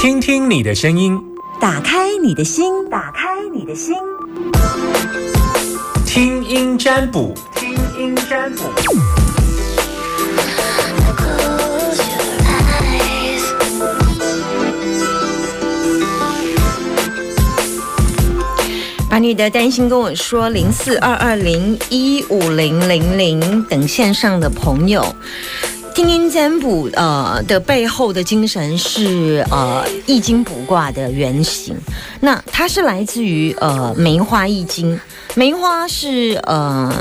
听听你的声音，打开你的心，打开你的心，听音占卜，听音占卜。把你的担心跟我说，零四二二零一五零零零等线上的朋友，听音占卜呃的背后的精神是呃易经卜卦的原型，那它是来自于呃梅花易经，梅花是呃。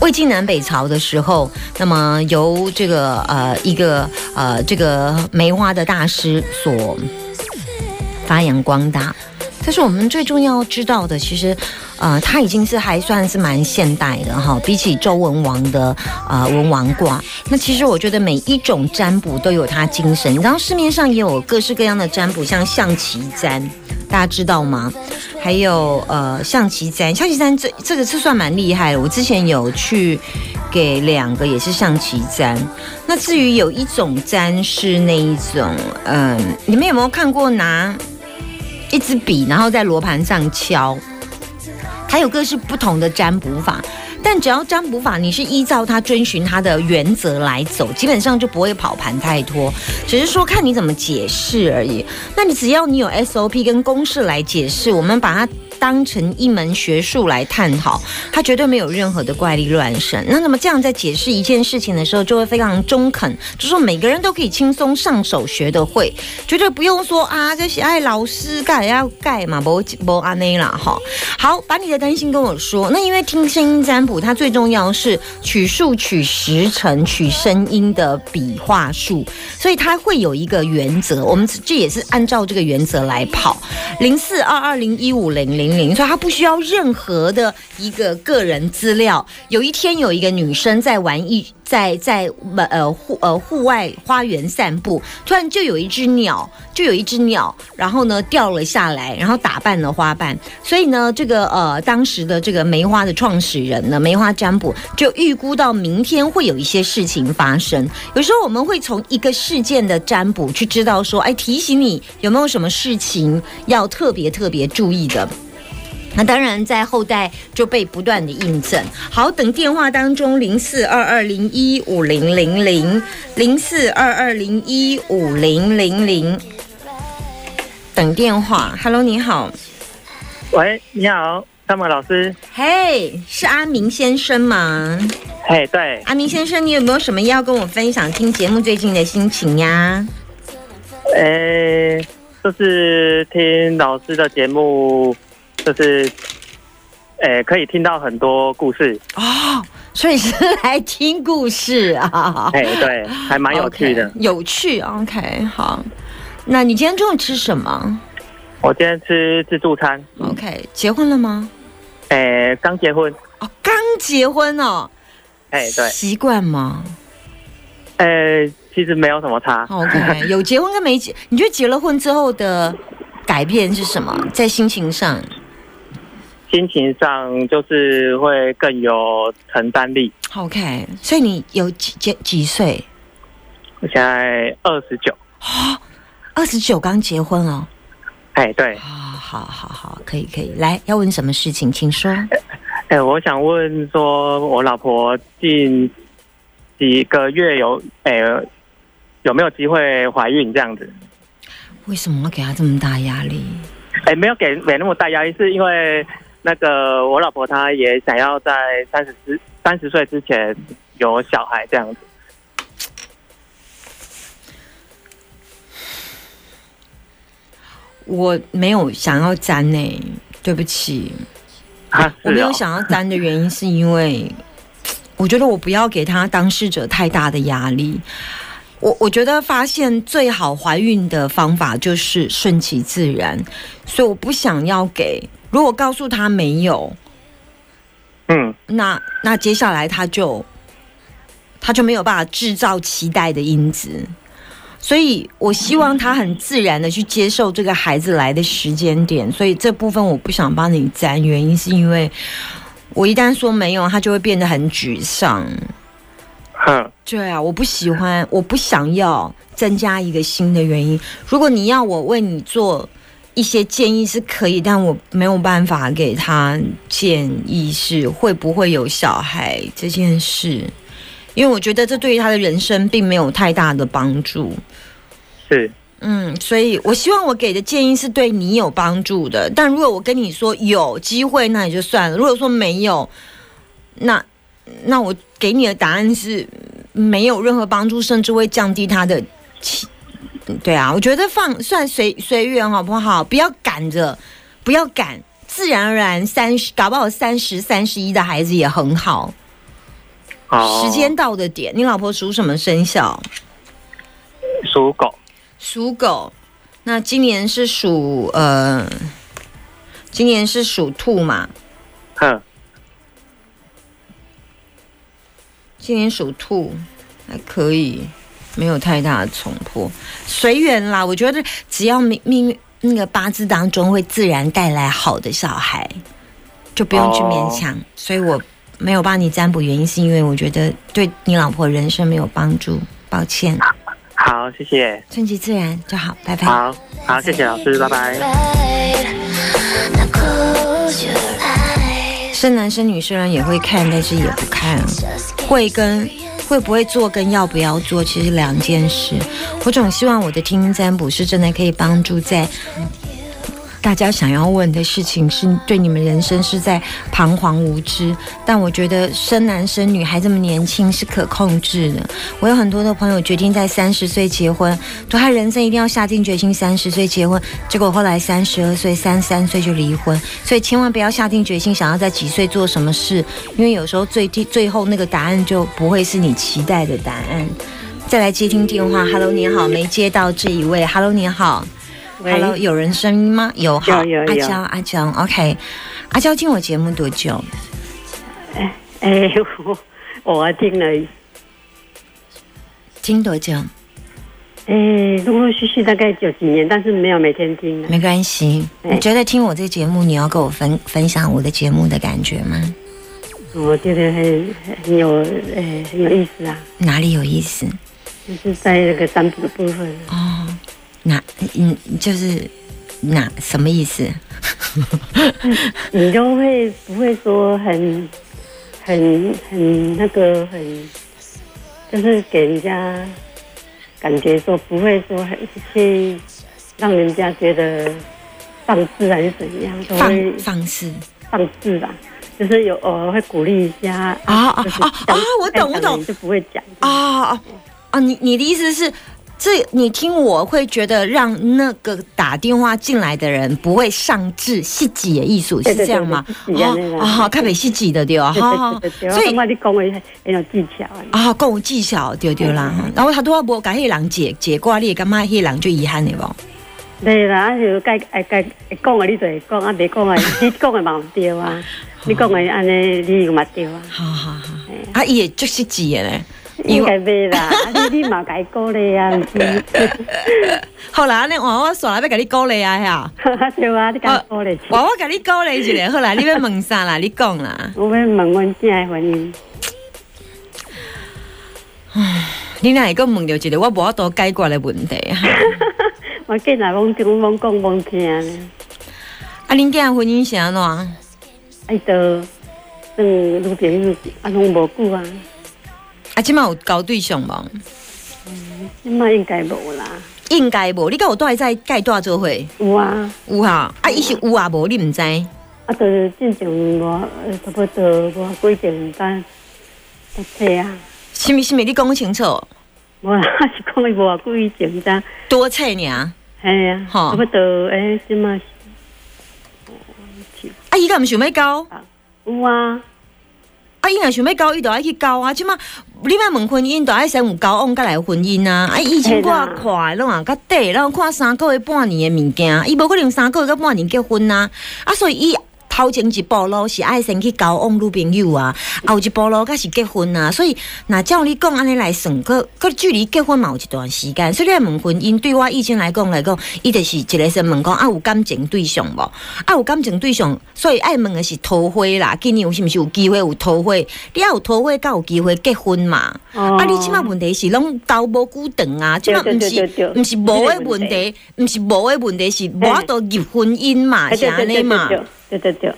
魏晋南北朝的时候，那么由这个呃一个呃这个梅花的大师所发扬光大。但是我们最重要知道的。其实，呃，它已经是还算是蛮现代的哈。比起周文王的呃文王卦，那其实我觉得每一种占卜都有它精神。然后市面上也有各式各样的占卜，像象棋占，大家知道吗？还有呃象棋占，象棋占这这个是算蛮厉害的。我之前有去给两个也是象棋占。那至于有一种占是那一种，嗯，你们有没有看过拿？一支笔，然后在罗盘上敲，还有各式不同的占卜法。但只要占卜法，你是依照它遵循它的原则来走，基本上就不会跑盘太多。只是说看你怎么解释而已。那你只要你有 SOP 跟公式来解释，我们把它。当成一门学术来探讨，它绝对没有任何的怪力乱神。那那么这样在解释一件事情的时候，就会非常中肯，就说每个人都可以轻松上手学得会，绝对不用说啊，这些爱老师盖要盖嘛，不不阿内啦哈。好，把你的担心跟我说。那因为听声音占卜，它最重要是取数、取时辰、取声音的笔画数，所以它会有一个原则。我们这也是按照这个原则来跑。零四二二零一五零零。所以他不需要任何的一个个人资料。有一天，有一个女生在玩一在在呃户呃户外花园散步，突然就有一只鸟，就有一只鸟，然后呢掉了下来，然后打扮了花瓣。所以呢，这个呃当时的这个梅花的创始人呢，梅花占卜就预估到明天会有一些事情发生。有时候我们会从一个事件的占卜去知道说，哎，提醒你有没有什么事情要特别特别注意的。那当然，在后代就被不断的印证。好，等电话当中零四二二零一五零零零零四二二零一五零零零，等电话。Hello，你好。喂，你好，汤姆老师。嘿，是阿明先生吗？嘿，对。阿明先生，你有没有什么要跟我分享听节目最近的心情呀？诶，就是听老师的节目。就是，诶，可以听到很多故事哦，所以是来听故事啊。哎，对，还蛮有趣的。有趣，OK，好。那你今天中午吃什么？我今天吃自助餐。OK，结婚了吗？诶，刚结婚。哦，刚结婚哦。哎，对。习惯吗？呃，其实没有什么差。OK，有结婚跟没结，你觉得结了婚之后的改变是什么？在心情上？心情上就是会更有承担力。OK，所以你有几几几岁？我现在二十九。啊，二十九刚结婚哦。哎，对。啊，好好好，可以可以。来，要问什么事情，请说。哎，我想问说，我老婆近几个月有哎有没有机会怀孕这样子？为什么要给她这么大压力？哎，没有给没那么大压力，是因为。那个我老婆她也想要在三十之三十岁之前有小孩这样子。我没有想要粘呢，对不起。我没有想要粘的原因是因为 我觉得我不要给他当事者太大的压力。我我觉得发现最好怀孕的方法就是顺其自然，所以我不想要给。如果告诉他没有，嗯，那那接下来他就他就没有办法制造期待的因子，所以我希望他很自然的去接受这个孩子来的时间点，所以这部分我不想帮你占，原因是因为我一旦说没有，他就会变得很沮丧。嗯，对啊，我不喜欢，我不想要增加一个新的原因。如果你要我为你做一些建议是可以，但我没有办法给他建议是会不会有小孩这件事，因为我觉得这对于他的人生并没有太大的帮助。是，嗯，所以我希望我给的建议是对你有帮助的。但如果我跟你说有机会，那也就算了；如果说没有，那那我给你的答案是没有任何帮助，甚至会降低他的期。对啊，我觉得放算随随缘好不好？不要赶着，不要赶，自然而然三十，搞不好三十三十一的孩子也很好。好，时间到的点，你老婆属什么生肖？属狗，属狗。那今年是属呃，今年是属兔嘛？哼，今年属兔还可以，没有太大的冲破，随缘啦。我觉得只要命命运那个八字当中会自然带来好的小孩，就不用去勉强。所以我没有帮你占卜，原因是因为我觉得对你老婆人生没有帮助，抱歉。好，谢谢，顺其自然就好，拜拜。好，好，谢谢老师，拜拜。生 男生女虽然也会看，但是也不看。会跟会不会做跟要不要做，其实两件事。我总希望我的听音占卜是真的可以帮助在大家想要问的事情，是对你们人生是在彷徨无知。但我觉得生男生女还这么年轻是可控制的。我有很多的朋友决定在三十岁结婚，说他人生一定要下定决心三十岁结婚，结果后来三十二岁、三十三岁就离婚。所以千万不要下定决心想要在几岁做什么事，因为有时候最低最后那个答案就不会是你期待的答案。再来接听电话，Hello，你好，没接到这一位，Hello，你好，Hello，有人声音吗？有，好，有阿娇，阿娇，OK，阿娇听我节目多久？哎 哎，我我听了，听多久？哎，陆陆续续大概有几年，但是没有每天听了。没关系。哎你觉得听我这节目，你要跟我分分享我的节目的感觉吗？我觉得很很有，哎，很有意思啊，哪里有意思？就是在那个占卜的部分。哦，哪嗯，就是哪什么意思？你都会不会说很很很那个很，就是给人家感觉说不会说很去让人家觉得放肆还是怎样，都会放放肆放肆吧，就是有偶尔会鼓励一下啊啊就是啊啊我懂我懂就不会讲啊啊啊！你你的意思是？这你听我会觉得让那个打电话进来的人不会上至细节的艺术是这样吗？对对细节那个啊，好，看北细节的对吧？对好所以我你讲的很有技巧啊。啊，讲有技巧对对啦。然后他都要无甲迄个人解解挂，你会感觉迄个人就遗憾的无？对啦，啊就该该该讲的你就会讲，啊袂讲的你讲的嘛有对啊，你讲的安尼你又嘛对啊，好好好，啊，伊也足细节的咧。应该袂啦，啊 你你嘛该鼓励啊，毋是？好啦，那换我刷来要甲你鼓励啊呀！对啊，你该鼓励。换我甲你鼓励一下，好啦，你要问啥啦？你讲啦。我要问阮囝的婚姻，你若会讲问到一个我无法度解决的问题啊！我囡仔懵讲懵讲懵听呢，啊，恁囝婚姻是安怎？伊都算女朋友，啊拢无久啊，啊，即摆有交对象无？即摆应该无啦，应该无，你甲有带在介大做伙？有啊。有哈？啊，伊是有啊无？你毋知？啊，就是进前我呃差不多我几点单在册啊，是物是物？你讲清楚。无啦，是讲伊无几点单，多册尔。系啊，吼差不多诶，即嘛啊，伊敢毋想要交？有啊，啊，伊若想要交，伊就爱去交啊！即马你莫问婚姻，都爱先有交往，才来婚姻啊！啊，以前我看，拢啊较短，然后看三个月、半年的物件，伊无可能三个月到半年结婚啊！啊，所以伊头前一步路是爱先去交往女朋友啊，后一步路才是结婚啊。所以，那照你讲安尼来算，佮佮距离结婚嘛有一段时间。所以问婚姻，对我以前来讲来讲，伊就是一个先问讲啊有感情对象无？啊有感情对象，所以爱问的是桃花啦。今年有是毋是有机会有桃花？你要有桃花，才有机会结婚嘛？哦啊，你即码问题是拢交无久长啊，即码毋是对毋是无的问题，毋是无的问题是无法度入婚姻嘛，哎是安尼嘛？对对对，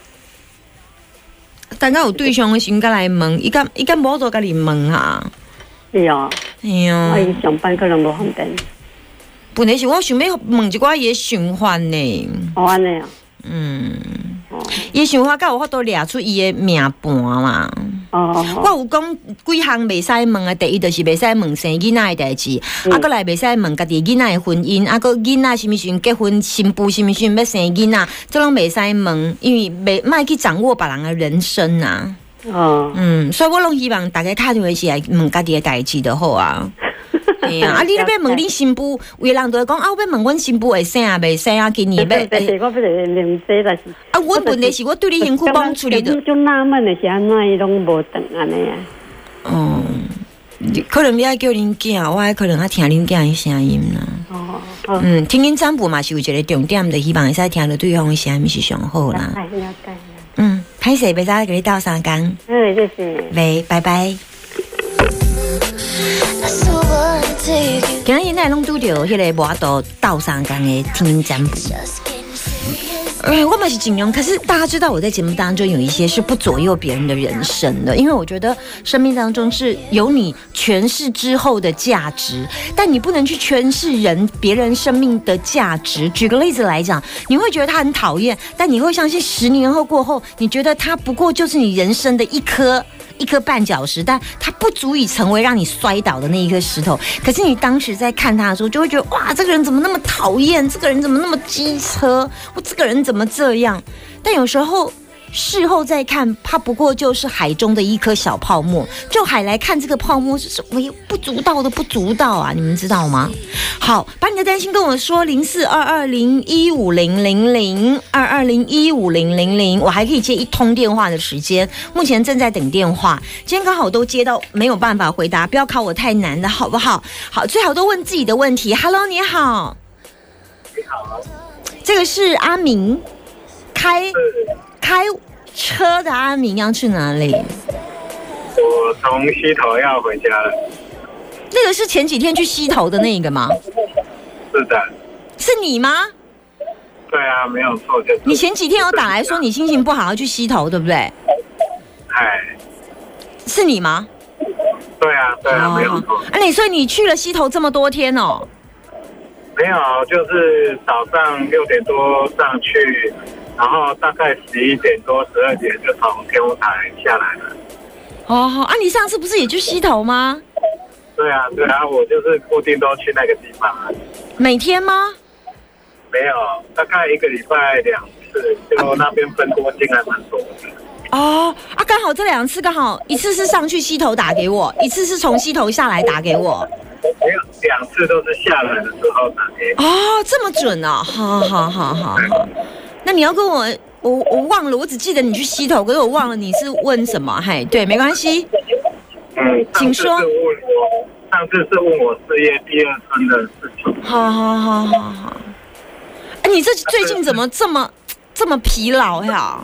等到有对象的时阵，才来问，伊敢伊敢无做甲你问啊？是哦，哎呀我，伊上班可能无方便，本来是我想要问一寡伊的想法呢，哦安尼啊，嗯，哦伊的想法甲有法度掠出伊的命盘嘛？哦我有讲几项袂使问的，第一就是袂使问生囡仔的代志，嗯啊，过来袂使问家己囡仔的婚姻，啊，搁囡仔什么时阵结婚，新妇什么时阵要生囡仔，这拢袂使问，因为袂莫去掌握别人的人生啊。哦，嗯，所以我拢希望大家打电话是来问家己的代志就好啊。哎呀，啊，你咧要问恁新妇，有的人都会讲啊，我要问阮新妇会生啊，袂生啊，今年要。不是明这，但是啊，我问题是我对你辛苦帮处理的，就纳闷的是安怎伊拢无等安尼啊？哦，可能你爱叫恁囝，我还可能爱听恁囝的声音啦。哦，好，嗯，听恁占卜嘛是有一个重点，的希望会使听到对方的声音是上好啦。哎，了解了，嗯，歹势，袂使给你斗相共，嗯，谢谢。喂，拜拜。今日现在拢拄着迄个无法度斗相共的听恁占卜。哎，我们是尽量，可是大家知道我在节目当中有一些是不左右别人的人生的，因为我觉得生命当中是有你诠释之后的价值，但你不能去诠释人别人生命的价值。举个例子来讲，你会觉得他很讨厌，但你会相信十年后过后，你觉得他不过就是你人生的一颗。一颗绊脚石，但它不足以成为让你摔倒的那一颗石头。可是你当时在看他的时候，就会觉得哇，这个人怎么那么讨厌？这个人怎么那么机车？我这个人怎么这样？但有时候事后再看，它不过就是海中的一颗小泡沫。就海来看这个泡沫，是微不足道的不足道啊！你们知道吗？好，把你的担心跟我说，零四二二零一五零零零二二零一五零零零，我还可以接一通电话的时间，目前正在等电话。今天刚好都接到，没有办法回答，不要考我太难的好不好？好，最好都问自己的问题。Hello，你好，你好，这个是阿明，开开车的阿明要去哪里？我从西头要回家了。那个是前几天去溪头的那个吗？是的，是你吗？对啊，没有错，就是你前几天有打来说你心情不好要去溪头，对不对？哎，是你吗？对啊，对啊，没有错，啊，你所以你去了溪头这么多天哦？没有，就是早上六点多上去，然后大概十一点多、十二点就从天舞台下来了。哦，好啊，你上次不是也去溪头吗？对啊，对啊，我就是固定都去那个地方啊，每天吗？没有，大概一个礼拜两次，就那边分多金还蛮多的。哦，啊，刚好这两次刚好一次是上去溪头打给我，一次是从溪头下来打给我。没有，两次都是下来的时候打给我。哦，这么准哦，好好好好好。那你要跟我，我我忘了，我只记得你去溪头，可是我忘了你是问什么。嘿，对，没关系。嗯，请说上次是问我事业第二春的事情。好好好好好。哎，你这最近怎么这么这么疲劳呀？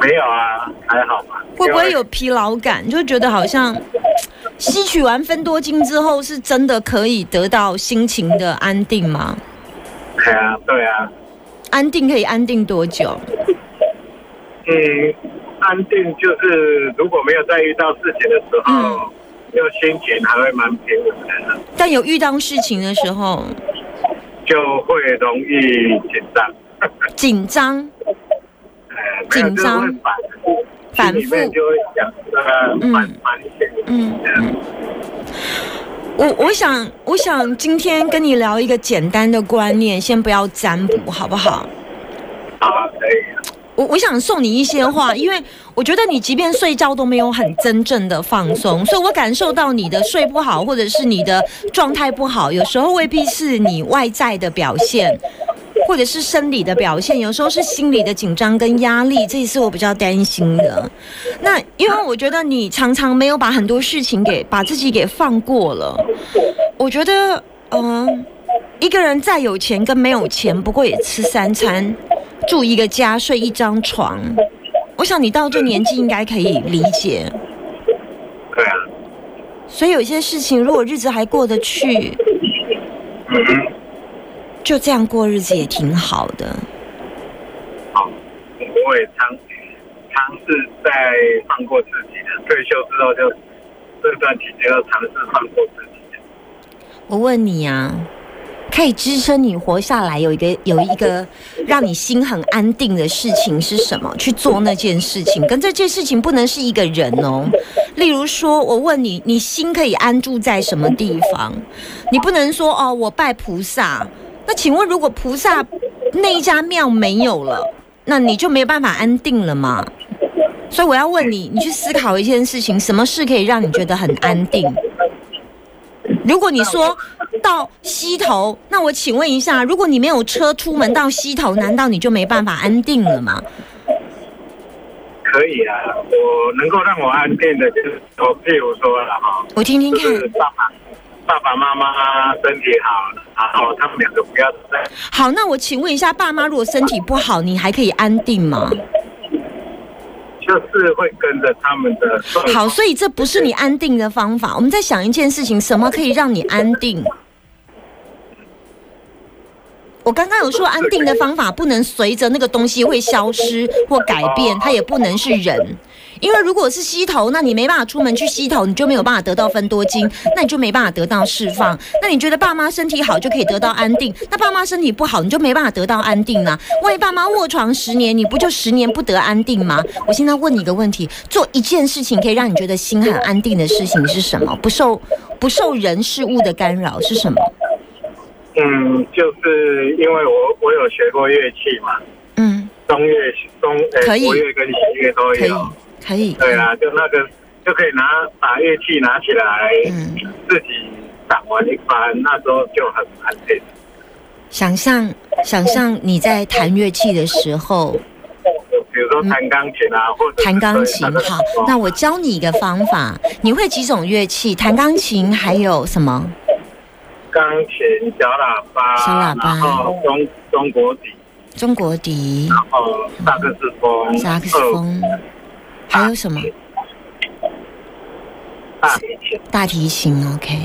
没有啊，还好吧。会不会有疲劳感？就觉得好像吸取完分多精之后，是真的可以得到心情的安定吗？对啊，对啊，安定可以安定多久？嗯，安定就是如果没有再遇到事情的时嗯心情还会蛮平稳的，但有遇到事情的时候，就会容易紧张。紧张，呃紧张反复就会想呃嗯反反省。嗯嗯。我我想我想今天跟你聊一个简单的观念，先不要占卜，好不好？我我想送你一些话，因为我觉得你即便睡觉都没有很真正的放松，所以我感受到你的睡不好，或者是你的状态不好，有时候未必是你外在的表现，或者是生理的表现，有时候是心理的紧张跟压力，这也是我比较担心的。那因为我觉得你常常没有把很多事情给把自己给放过了，我觉得，嗯、一个人再有钱跟没有钱，不过也吃三餐，住一个家，睡一张床。我想你到这年纪应该可以理解，对啊，所以有一些事情，如果日子还过得去，嗯，就这样过日子也挺好的。好，我也尝尝试在放过自己的，退休之后就这段期间要尝试放过自己。我问你啊，可以支撑你活下来，有一个有一个让你心很安定的事情是什么？去做那件事情，跟这件事情不能是一个人哦。例如说，我问你，你心可以安住在什么地方？你不能说哦，我拜菩萨。那请问，如果菩萨那一家庙没有了，那你就没有办法安定了吗？所以我要问你，你去思考一件事情，什么事可以让你觉得很安定？如果你说到溪头，那我请问一下，如果你没有车出门到溪头，难道你就没办法安定了吗？可以啊，我能够让我安定的，就是说，譬如说了哈，我听听就看。是爸爸爸爸妈妈身体好，然后他们两个不要再好，那我请问一下，爸妈如果身体不好，你还可以安定吗？就是会跟着他们的好，所以这不是你安定的方法。我们在想一件事情，什么可以让你安定？我刚刚有说，安定的方法不能随着那个东西会消失或改变，它也不能是人。因为如果是吸头，那你没办法出门去吸头，你就没有办法得到分多金，那你就没办法得到释放。那你觉得爸妈身体好就可以得到安定？那爸妈身体不好，你就没办法得到安定啊？万一爸妈卧床十年，你不就十年不得安定吗？我现在问你一个问题：做一件事情可以让你觉得心很安定的事情是什么？不受不受人事物的干扰是什么？嗯，就是因为我我有学过乐器嘛，嗯，中乐中呃可以国乐跟西乐都可以有。，可以。对啊，就那个就可以拿把乐器拿起来，嗯自己掌完一番，那时候就很安定。想象想象你在弹乐器的时候，比如说弹钢琴啊，或者弹钢琴好，那我教你一个方法。你会几种乐器？弹钢琴还有什么？钢琴、小喇叭，小喇叭然后中中国笛，中国笛、然后萨克斯风、萨克斯风，还有什么？大提琴。大提琴。OK，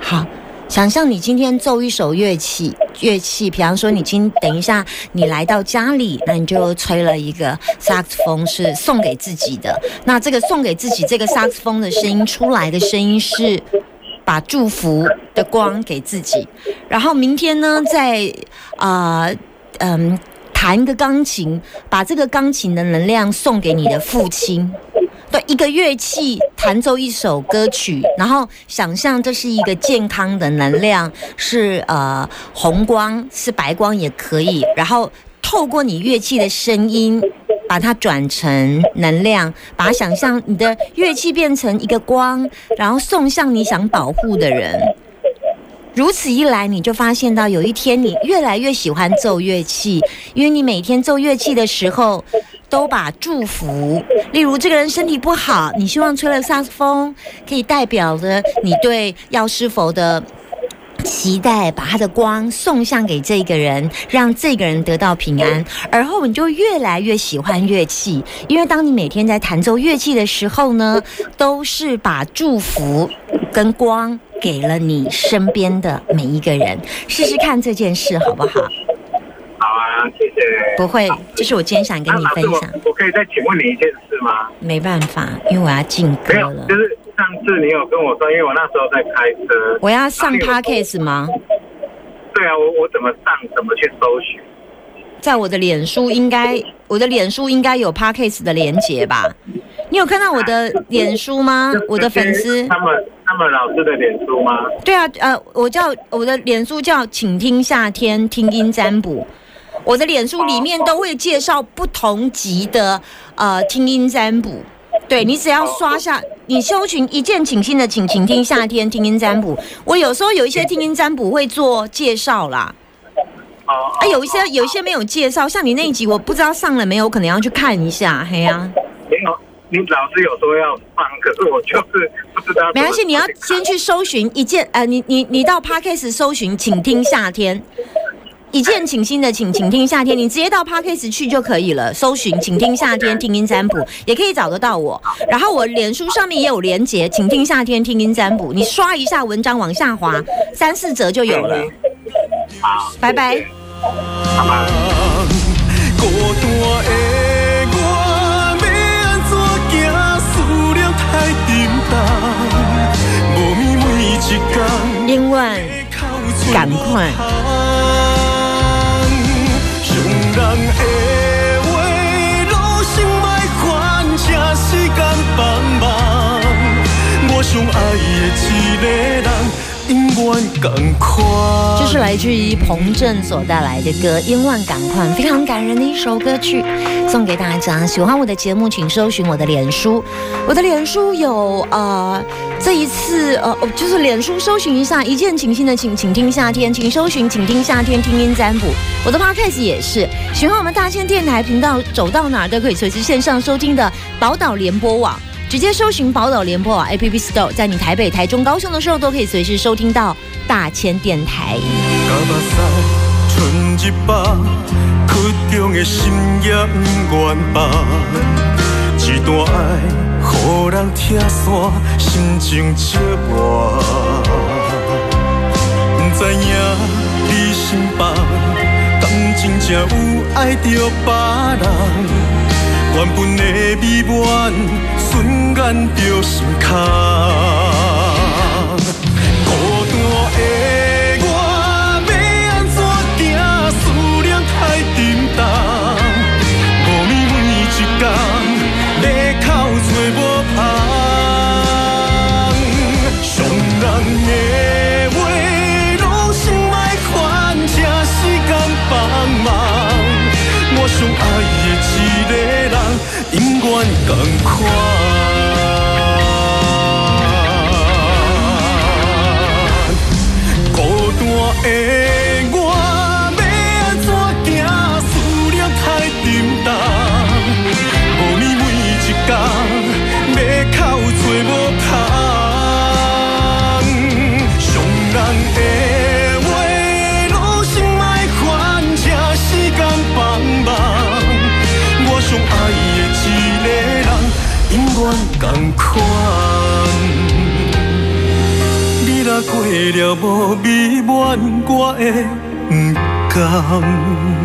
好。想象你今天奏一首乐器，乐器，比方说你今等一下你来到家里，那你就吹了一个萨克斯风，是送给自己的。那这个送给自己这个萨克斯风的声音出来的声音是把祝福的光给自己。然后明天呢，再啊嗯弹一个钢琴，把这个钢琴的能量送给你的父亲。对，一个乐器弹奏一首歌曲，然后想象这是一个健康的能量，是呃红光，是白光也可以。然后透过你乐器的声音，把它转成能量，把想象你的乐器变成一个光，然后送向你想保护的人。如此一来，你就发现到有一天你越来越喜欢奏乐器，因为你每天奏乐器的时候，都把祝福，例如这个人身体不好，你希望吹了萨克斯风，可以代表着你对药师佛的。期待把他的光送向给这个人，让这个人得到平安。而后你就越来越喜欢乐器，因为当你每天在弹奏乐器的时候呢，都是把祝福跟光给了你身边的每一个人。试试看这件事好不好？谢谢。不会，这是我今天想跟你分享。我我可以再请问你一件事吗？没办法，因为我要进歌了，。就是上次你有跟我说，因为我那时候在开车。我要上然后你有 podcast 吗？对啊，我我怎么上？怎么去搜寻？在我的脸书应该，我的脸书应该有 podcast 的连接吧？你有看到我的脸书吗？我的粉丝他们他们老师的脸书吗？对啊，呃，我叫我的脸书叫“请听夏天听音占卜”，我的脸书里面都会介绍不同级的呃听音占卜。对你只要刷下，你搜寻一键请心的请，请听夏天听音占卜。我有时候有一些听音占卜会做介绍啦。哦啊，有一些有一些没有介绍，像你那一集我不知道上了没有，我可能要去看一下。嘿呀、没有，你老师有说要放，可是我就是不知道。没关系，你要先去搜寻一件呃，你你你到 Podcast 搜寻，请听夏天。一见倾心的请，请听夏天，你直接到 parkas 去就可以了。搜寻，请听夏天听音占卜，也可以找得到我。然后我脸书上面也有连结，请听夏天听音占卜，你刷一下文章往下滑，三四折就有了。好，拜拜。好吧。孤单的我，要安怎行？思念太沉重，无眠每一天。英万，赶快我上爱的一个人，永远同款。这是来自于彭震所带来的歌《千万赶快》，非常感人的一首歌曲，送给大家。喜欢我的节目，请搜寻我的脸书，我的脸书有呃，这一次呃，就是脸书搜寻一下“一见倾心的请，请听夏天”，请搜寻“请听夏天听音占卜”。我的 podcast 也是，喜欢我们大千电台频道，走到哪都可以随时线上收听的宝岛联播网。直接搜寻宝岛联播网 App Store，在你台北、台中、高雄的时候，都可以随时收听到大千电台。甲目屎春日白，曲中的心也不愿放。一段爱，予人拆散，心情折磨。不知影你心房，敢真正有爱着别人？原本的美满，瞬间就心空。孤单的我，要安怎行？思念太沉重，无眠每一天，马口找无香。伤人的话，拢心莫烦，请时间帮忙。我最爱的一个人，永远同款。孤过了无美满，我会不甘。